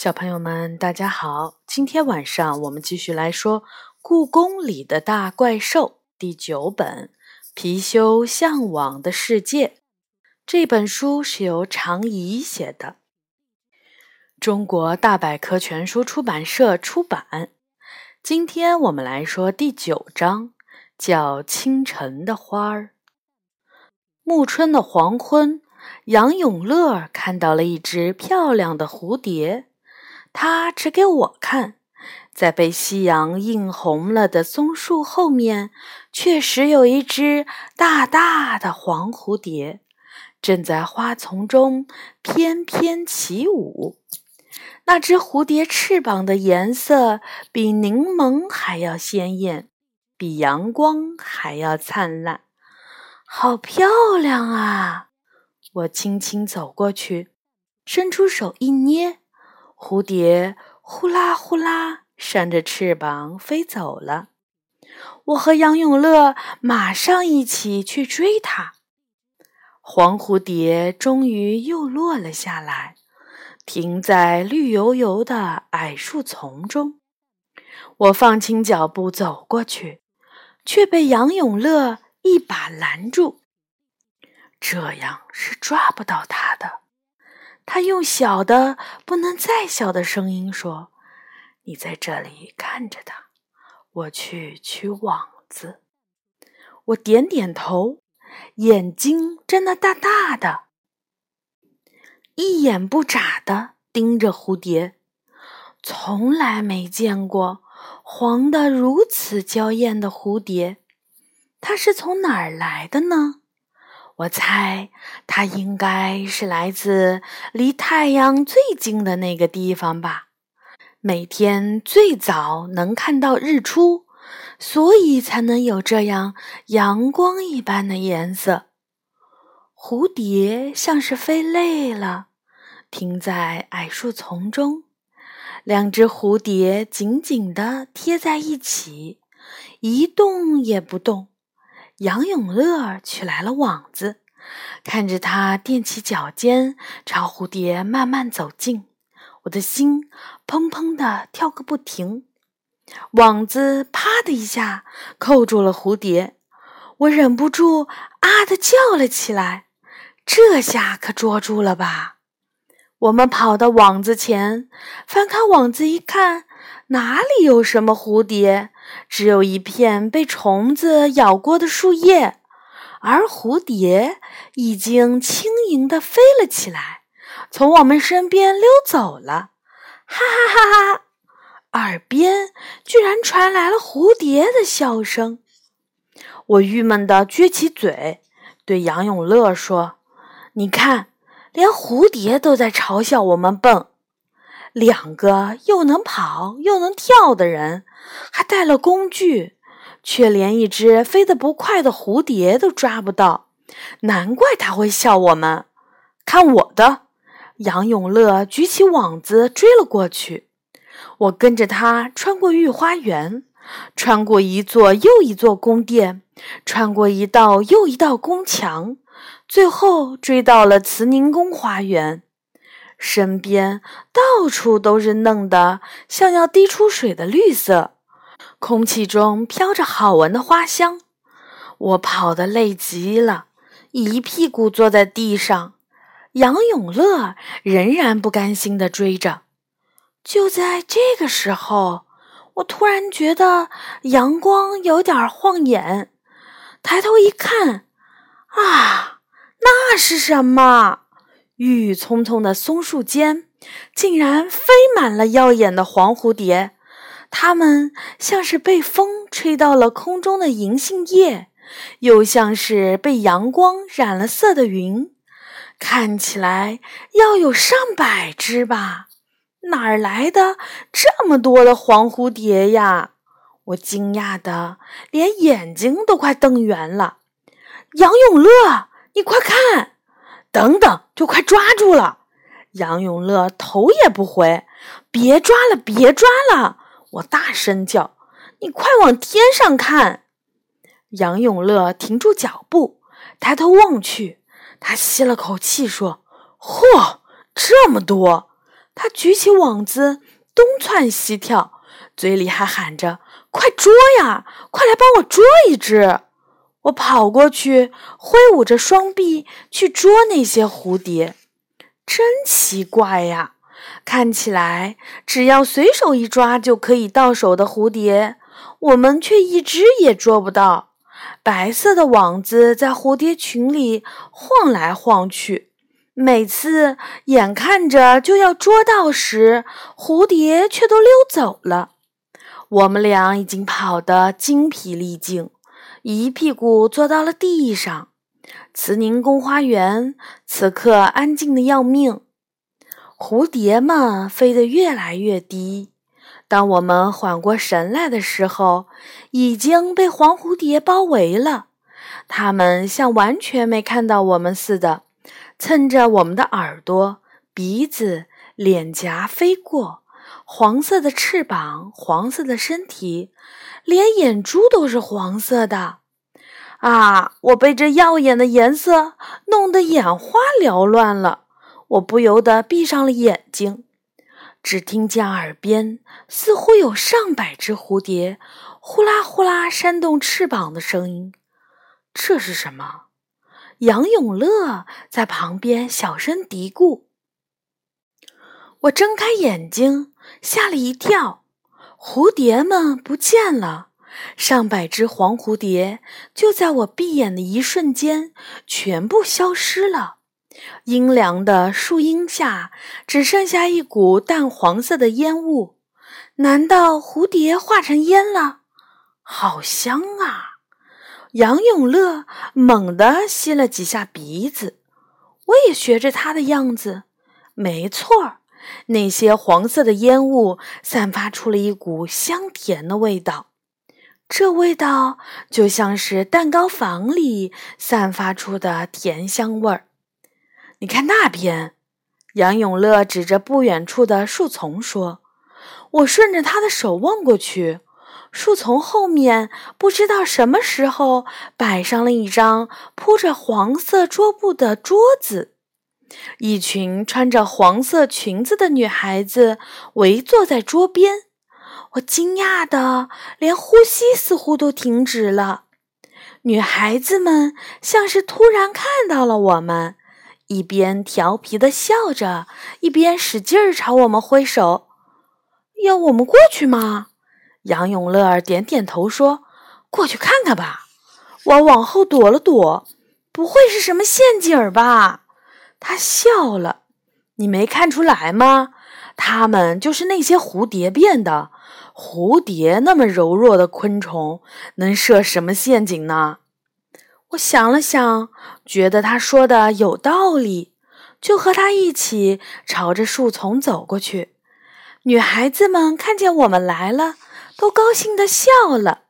小朋友们，大家好！今天晚上我们继续来说《故宫里的大怪兽》第九本《貔貅向往的世界》。这本书是由常怡写的，中国大百科全书出版社出版。今天我们来说第九章，叫《清晨的花儿》。暮春的黄昏，杨永乐看到了一只漂亮的蝴蝶。他指给我看，在被夕阳映红了的松树后面，确实有一只大大的黄蝴蝶，正在花丛中翩翩起舞。那只蝴蝶翅膀的颜色比柠檬还要鲜艳，比阳光还要灿烂，好漂亮啊！我轻轻走过去，伸出手一捏。蝴蝶呼啦呼啦扇着翅膀飞走了。我和杨永乐马上一起去追它。黄蝴蝶终于又落了下来，停在绿油油的矮树丛中。我放轻脚步走过去，却被杨永乐一把拦住。这样是抓不到它的。他用小的不能再小的声音说：“你在这里看着他，我去取网子。”我点点头，眼睛睁得大大的，一眼不眨的盯着蝴蝶。从来没见过黄得如此娇艳的蝴蝶，它是从哪儿来的呢？我猜，它应该是来自离太阳最近的那个地方吧。每天最早能看到日出，所以才能有这样阳光一般的颜色。蝴蝶像是飞累了，停在矮树丛中。两只蝴蝶紧紧地贴在一起，一动也不动。杨永乐取来了网子，看着他踮起脚尖朝蝴蝶慢慢走近，我的心砰砰地跳个不停。网子啪的一下扣住了蝴蝶，我忍不住啊的叫了起来。这下可捉住了吧？我们跑到网子前，翻开网子一看。哪里有什么蝴蝶？只有一片被虫子咬过的树叶，而蝴蝶已经轻盈地飞了起来，从我们身边溜走了。哈哈哈哈！耳边居然传来了蝴蝶的笑声。我郁闷地撅起嘴，对杨永乐说：“你看，连蝴蝶都在嘲笑我们笨。”两个又能跑又能跳的人，还带了工具，却连一只飞得不快的蝴蝶都抓不到，难怪他会笑我们。看我的！杨永乐举起网子追了过去，我跟着他穿过御花园，穿过一座又一座宫殿，穿过一道又一道宫墙，最后追到了慈宁宫花园。身边到处都是嫩的，像要滴出水的绿色，空气中飘着好闻的花香。我跑得累极了，一屁股坐在地上。杨永乐仍然不甘心地追着。就在这个时候，我突然觉得阳光有点晃眼，抬头一看，啊，那是什么？郁郁葱葱的松树间，竟然飞满了耀眼的黄蝴蝶。它们像是被风吹到了空中的银杏叶，又像是被阳光染了色的云。看起来要有上百只吧？哪儿来的这么多的黄蝴蝶呀？我惊讶的连眼睛都快瞪圆了。杨永乐，你快看！等等，就快抓住了！杨永乐头也不回，别抓了，别抓了！我大声叫：“你快往天上看！”杨永乐停住脚步，抬头望去，他吸了口气说：“嚯，这么多！”他举起网子，东窜西跳，嘴里还喊着：“快捉呀！快来帮我捉一只！”我跑过去，挥舞着双臂去捉那些蝴蝶。真奇怪呀！看起来只要随手一抓就可以到手的蝴蝶，我们却一只也捉不到。白色的网子在蝴蝶群里晃来晃去，每次眼看着就要捉到时，蝴蝶却都溜走了。我们俩已经跑得精疲力尽，一屁股坐到了地上。慈宁宫花园此刻安静的要命。蝴蝶们飞得越来越低，当我们缓过神来的时候，已经被黄蝴蝶包围了。它们像完全没看到我们似的，蹭着我们的耳朵、鼻子、脸颊飞过。黄色的翅膀，黄色的身体，连眼珠都是黄色的。啊！我被这耀眼的颜色弄得眼花缭乱了。我不由得闭上了眼睛，只听见耳边似乎有上百只蝴蝶呼啦呼啦扇动翅膀的声音。这是什么？杨永乐在旁边小声嘀咕。我睁开眼睛，吓了一跳，蝴蝶们不见了，上百只黄蝴蝶就在我闭眼的一瞬间全部消失了。阴凉的树荫下，只剩下一股淡黄色的烟雾。难道蝴蝶化成烟了？好香啊！杨永乐猛地吸了几下鼻子，我也学着他的样子。没错儿那些黄色的烟雾散发出了一股香甜的味道，这味道就像是蛋糕房里散发出的甜香味儿。你看那边，杨永乐指着不远处的树丛说：“我顺着他的手望过去，树丛后面不知道什么时候摆上了一张铺着黄色桌布的桌子，一群穿着黄色裙子的女孩子围坐在桌边。我惊讶的连呼吸似乎都停止了。女孩子们像是突然看到了我们。”一边调皮的笑着，一边使劲儿朝我们挥手，要我们过去吗？杨永乐点点头说：“过去看看吧。”我往后躲了躲，不会是什么陷阱吧？他笑了，你没看出来吗？他们就是那些蝴蝶变的。蝴蝶那么柔弱的昆虫，能设什么陷阱呢？我想了想，觉得他说的有道理，就和他一起朝着树丛走过去。女孩子们看见我们来了，都高兴地笑了。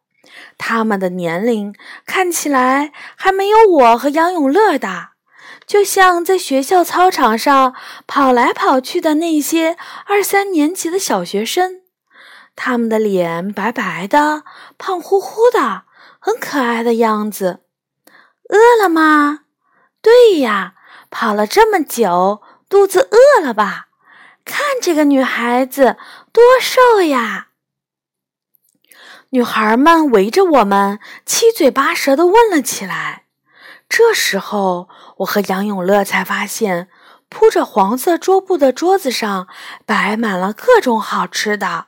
他们的年龄看起来还没有我和杨永乐大，就像在学校操场上跑来跑去的那些二三年级的小学生。他们的脸白白的、胖乎乎的，很可爱的样子。饿了吗？对呀，跑了这么久，肚子饿了吧？看这个女孩子多瘦呀！女孩们围着我们，七嘴八舌的问了起来。这时候，我和杨永乐才发现，铺着黄色桌布的桌子上摆满了各种好吃的，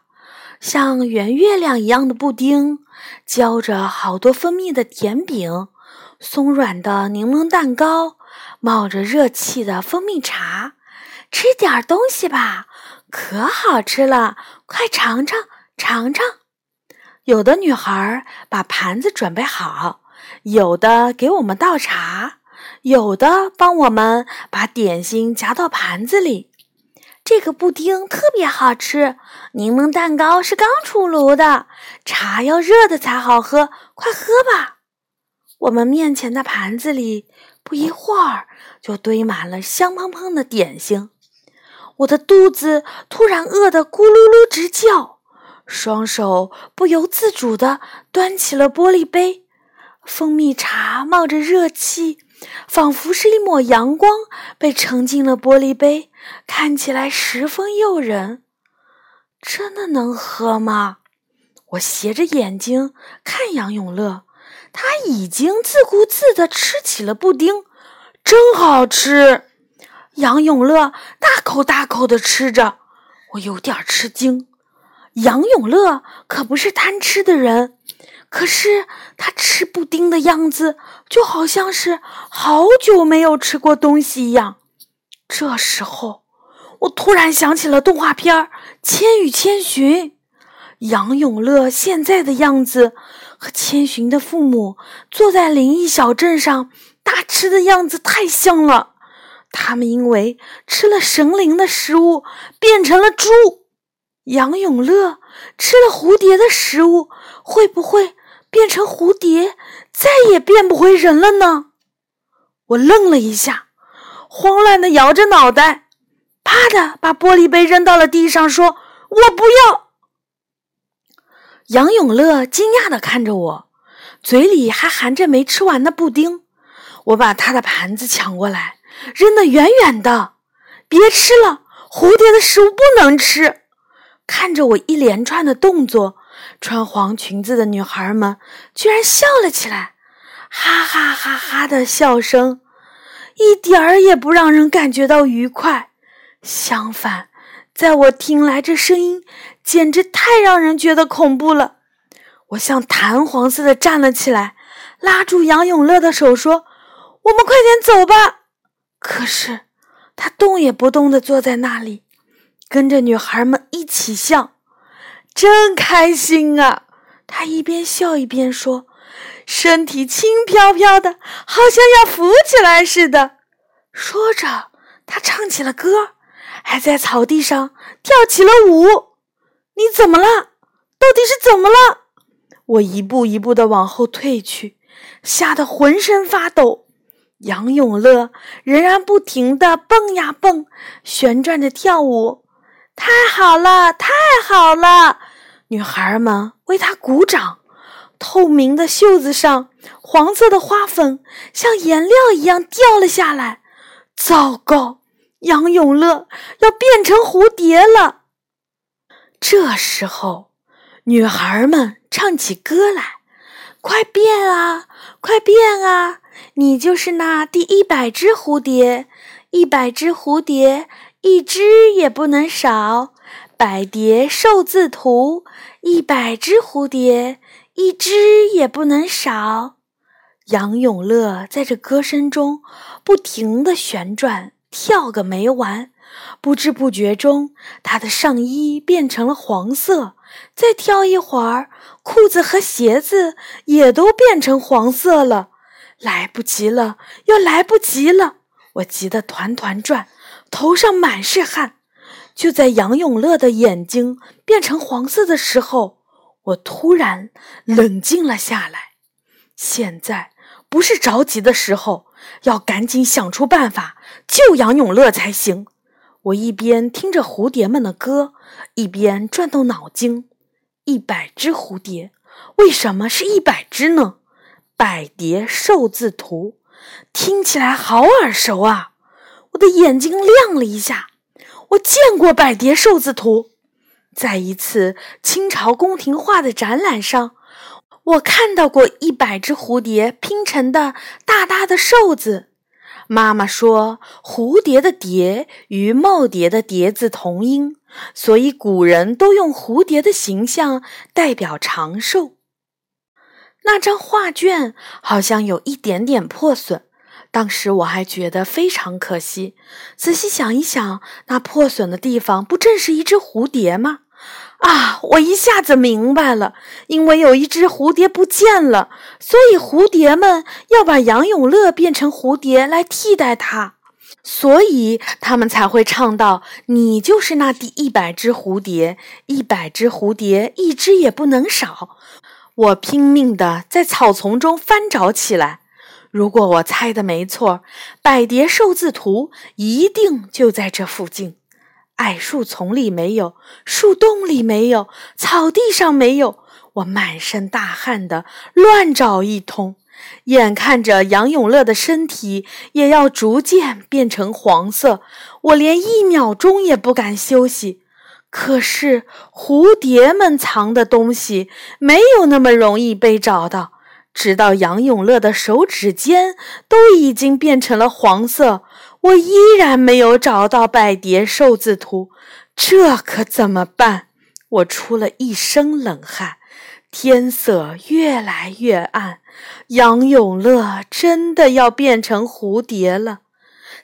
像圆月亮一样的布丁，浇着好多蜂蜜的甜饼。松软的柠檬蛋糕，冒着热气的蜂蜜茶，吃点儿东西吧，可好吃了，快尝尝尝尝。有的女孩把盘子准备好，有的给我们倒茶，有的帮我们把点心夹到盘子里。这个布丁特别好吃，柠檬蛋糕是刚出炉的，茶要热的才好喝，快喝吧。我们面前的盘子里，不一会儿就堆满了香喷喷的点心。我的肚子突然饿得咕噜噜直叫，双手不由自主地端起了玻璃杯，蜂蜜茶冒着热气，仿佛是一抹阳光被盛进了玻璃杯，看起来十分诱人。真的能喝吗？我斜着眼睛看杨永乐，他已经自顾自地吃起了布丁，真好吃。杨永乐大口大口地吃着，我有点吃惊。杨永乐可不是贪吃的人，可是他吃布丁的样子就好像是好久没有吃过东西一样。这时候，我突然想起了动画片《千与千寻》。杨永乐现在的样子和千寻的父母坐在灵异小镇上大吃的样子太像了。他们因为吃了神灵的食物变成了猪。杨永乐吃了蝴蝶的食物，会不会变成蝴蝶，再也变不回人了呢？我愣了一下，慌乱的摇着脑袋，啪的把玻璃杯扔到了地上，说：“我不要。”杨永乐惊讶的看着我，嘴里还含着没吃完的布丁。我把他的盘子抢过来，扔得远远的。别吃了，蝴蝶的食物不能吃。看着我一连串的动作，穿黄裙子的女孩们居然笑了起来，哈哈哈哈的笑声，一点儿也不让人感觉到愉快。相反，在我听来，这声音简直太让人觉得恐怖了。我像弹簧似的站了起来，拉住杨永乐的手说：“我们快点走吧。”可是他动也不动地坐在那里，跟着女孩们一起笑，真开心啊！他一边笑一边说：“身体轻飘飘的，好像要浮起来似的。”说着，他唱起了歌。还在草地上跳起了舞，你怎么了？到底是怎么了？我一步一步的往后退去，吓得浑身发抖。杨永乐仍然不停的蹦呀蹦，旋转着跳舞。太好了，太好了！女孩们为他鼓掌。透明的袖子上，黄色的花粉像颜料一样掉了下来。糟糕！杨永乐要变成蝴蝶了。这时候，女孩们唱起歌来：“快变啊，快变啊！你就是那第一百只蝴蝶，一百只蝴蝶，一只也不能少。百蝶寿字图，一百只蝴蝶，一只也不能少。”杨永乐在这歌声中不停地旋转。跳个没完，不知不觉中，他的上衣变成了黄色。再跳一会儿，裤子和鞋子也都变成黄色了。来不及了，要来不及了！我急得团团转，头上满是汗。就在杨永乐的眼睛变成黄色的时候，我突然冷静了下来。现在不是着急的时候。要赶紧想出办法救杨永乐才行。我一边听着蝴蝶们的歌，一边转动脑筋。一百只蝴蝶，为什么是一百只呢？百蝶寿字图，听起来好耳熟啊！我的眼睛亮了一下，我见过百蝶寿字图，在一次清朝宫廷画的展览上。我看到过一百只蝴蝶拼成的大大的寿字。妈妈说，蝴蝶的“蝶”与耄耋的“蝶”字同音，所以古人都用蝴蝶的形象代表长寿。那张画卷好像有一点点破损，当时我还觉得非常可惜。仔细想一想，那破损的地方不正是一只蝴蝶吗？啊！我一下子明白了，因为有一只蝴蝶不见了，所以蝴蝶们要把杨永乐变成蝴蝶来替代他，所以他们才会唱到：“你就是那第一百只蝴蝶，一百只蝴蝶，一只也不能少。”我拼命地在草丛中翻找起来。如果我猜的没错，百蝶寿字图一定就在这附近。矮树丛里没有，树洞里没有，草地上没有。我满身大汗的乱找一通，眼看着杨永乐的身体也要逐渐变成黄色，我连一秒钟也不敢休息。可是蝴蝶们藏的东西没有那么容易被找到。直到杨永乐的手指尖都已经变成了黄色，我依然没有找到百蝶寿字图，这可怎么办？我出了一身冷汗。天色越来越暗，杨永乐真的要变成蝴蝶了，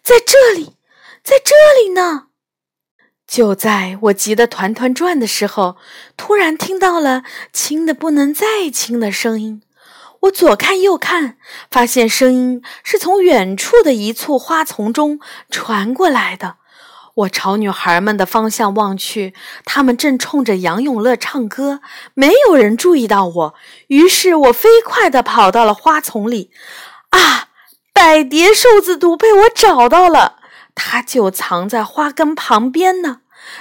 在这里，在这里呢！就在我急得团团转的时候，突然听到了轻的不能再轻的声音。我左看右看，发现声音是从远处的一簇花丛中传过来的。我朝女孩们的方向望去，她们正冲着杨永乐唱歌，没有人注意到我。于是我飞快地跑到了花丛里。啊，百蝶寿字图被我找到了，它就藏在花根旁边呢。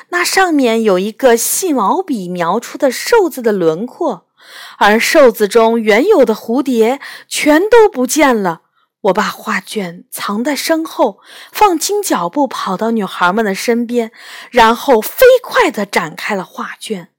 那上面有一个细毛笔描出的寿字的轮廓，而瘦子中原有的蝴蝶全都不见了。我把画卷藏在身后，放轻脚步跑到女孩们的身边，然后飞快地展开了画卷，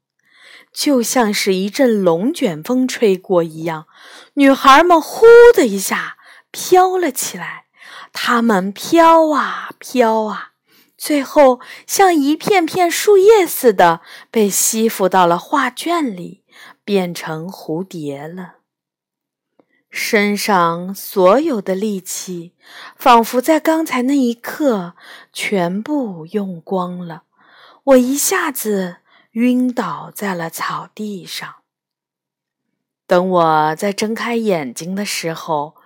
就像是一阵龙卷风吹过一样。女孩们呼的一下飘了起来，她们飘啊飘啊，最后像一片片树叶似的被吸附到了画卷里，变成蝴蝶了。身上所有的力气，仿佛在刚才那一刻全部用光了。我一下子晕倒在了草地上。等我再睁开眼睛的时候，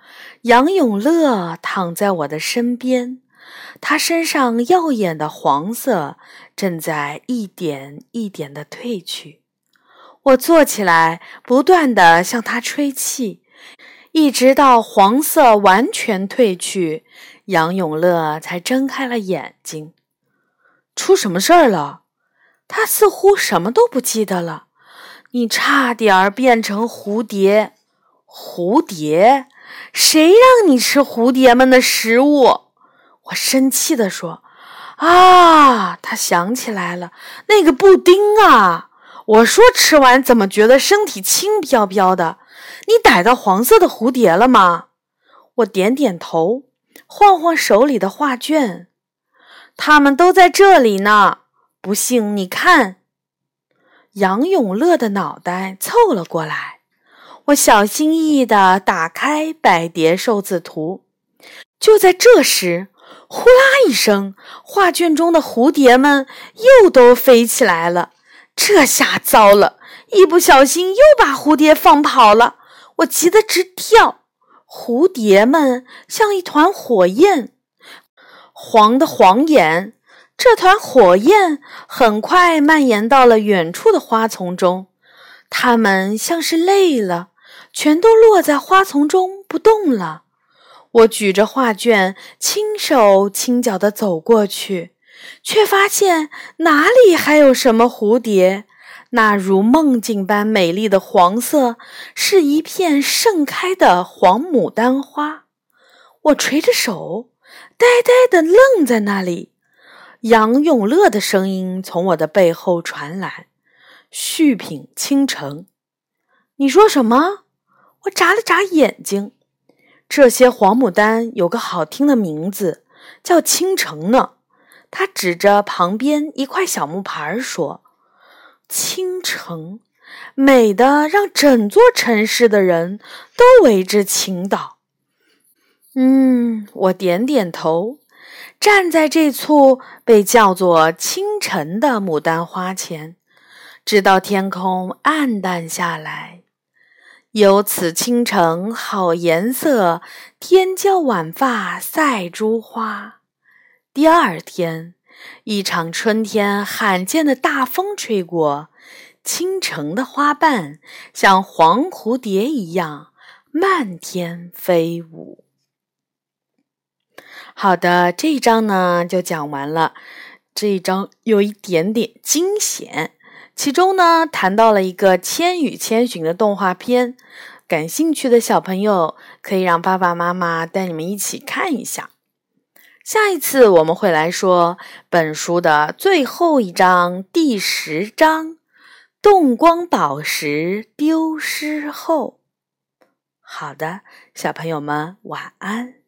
杨永乐躺在我的身边，他身上耀眼的黄色正在一点一点的褪去。我坐起来，不断地向他吹气。一直到黄色完全褪去，杨永乐才睁开了眼睛。出什么事儿了？他似乎什么都不记得了。你差点儿变成蝴蝶，蝴蝶？谁让你吃蝴蝶们的食物？我生气地说。啊，他想起来了，那个布丁啊！我说吃完怎么觉得身体轻飘飘的？你逮到黄色的蝴蝶了吗？我点点头，晃晃手里的画卷，它们都在这里呢。不信你看。杨永乐的脑袋凑了过来，我小心翼翼地打开百蝶寿字图。就在这时，呼啦一声，画卷中的蝴蝶们又都飞起来了。这下糟了，一不小心又把蝴蝶放跑了。我急得直跳，蝴蝶们像一团火焰，黄的晃眼。这团火焰很快蔓延到了远处的花丛中，它们像是累了，全都落在花丛中不动了。我举着画卷，轻手轻脚地走过去，却发现哪里还有什么蝴蝶。那如梦境般美丽的黄色，是一片盛开的黄牡丹花。我垂着手，呆呆地愣在那里。杨永乐的声音从我的背后传来：“续品倾城。”你说什么？我眨了眨眼睛。这些黄牡丹有个好听的名字，叫倾城呢。他指着旁边一块小木牌说。倾城，美的让整座城市的人都为之倾倒。嗯，我点点头，站在这簇被叫做清晨的牡丹花前，直到天空暗淡下来。有此倾城好颜色，天骄晚发赛珠花。第二天。一场春天罕见的大风吹过，倾城的花瓣像黄蝴蝶一样漫天飞舞。好的，这一章呢就讲完了。这一章有一点点惊险，其中呢谈到了一个《千与千寻》的动画片。感兴趣的小朋友可以让爸爸妈妈带你们一起看一下。下一次我们会来说本书的最后一章，第十章“动光宝石丢失后”。好的，小朋友们晚安。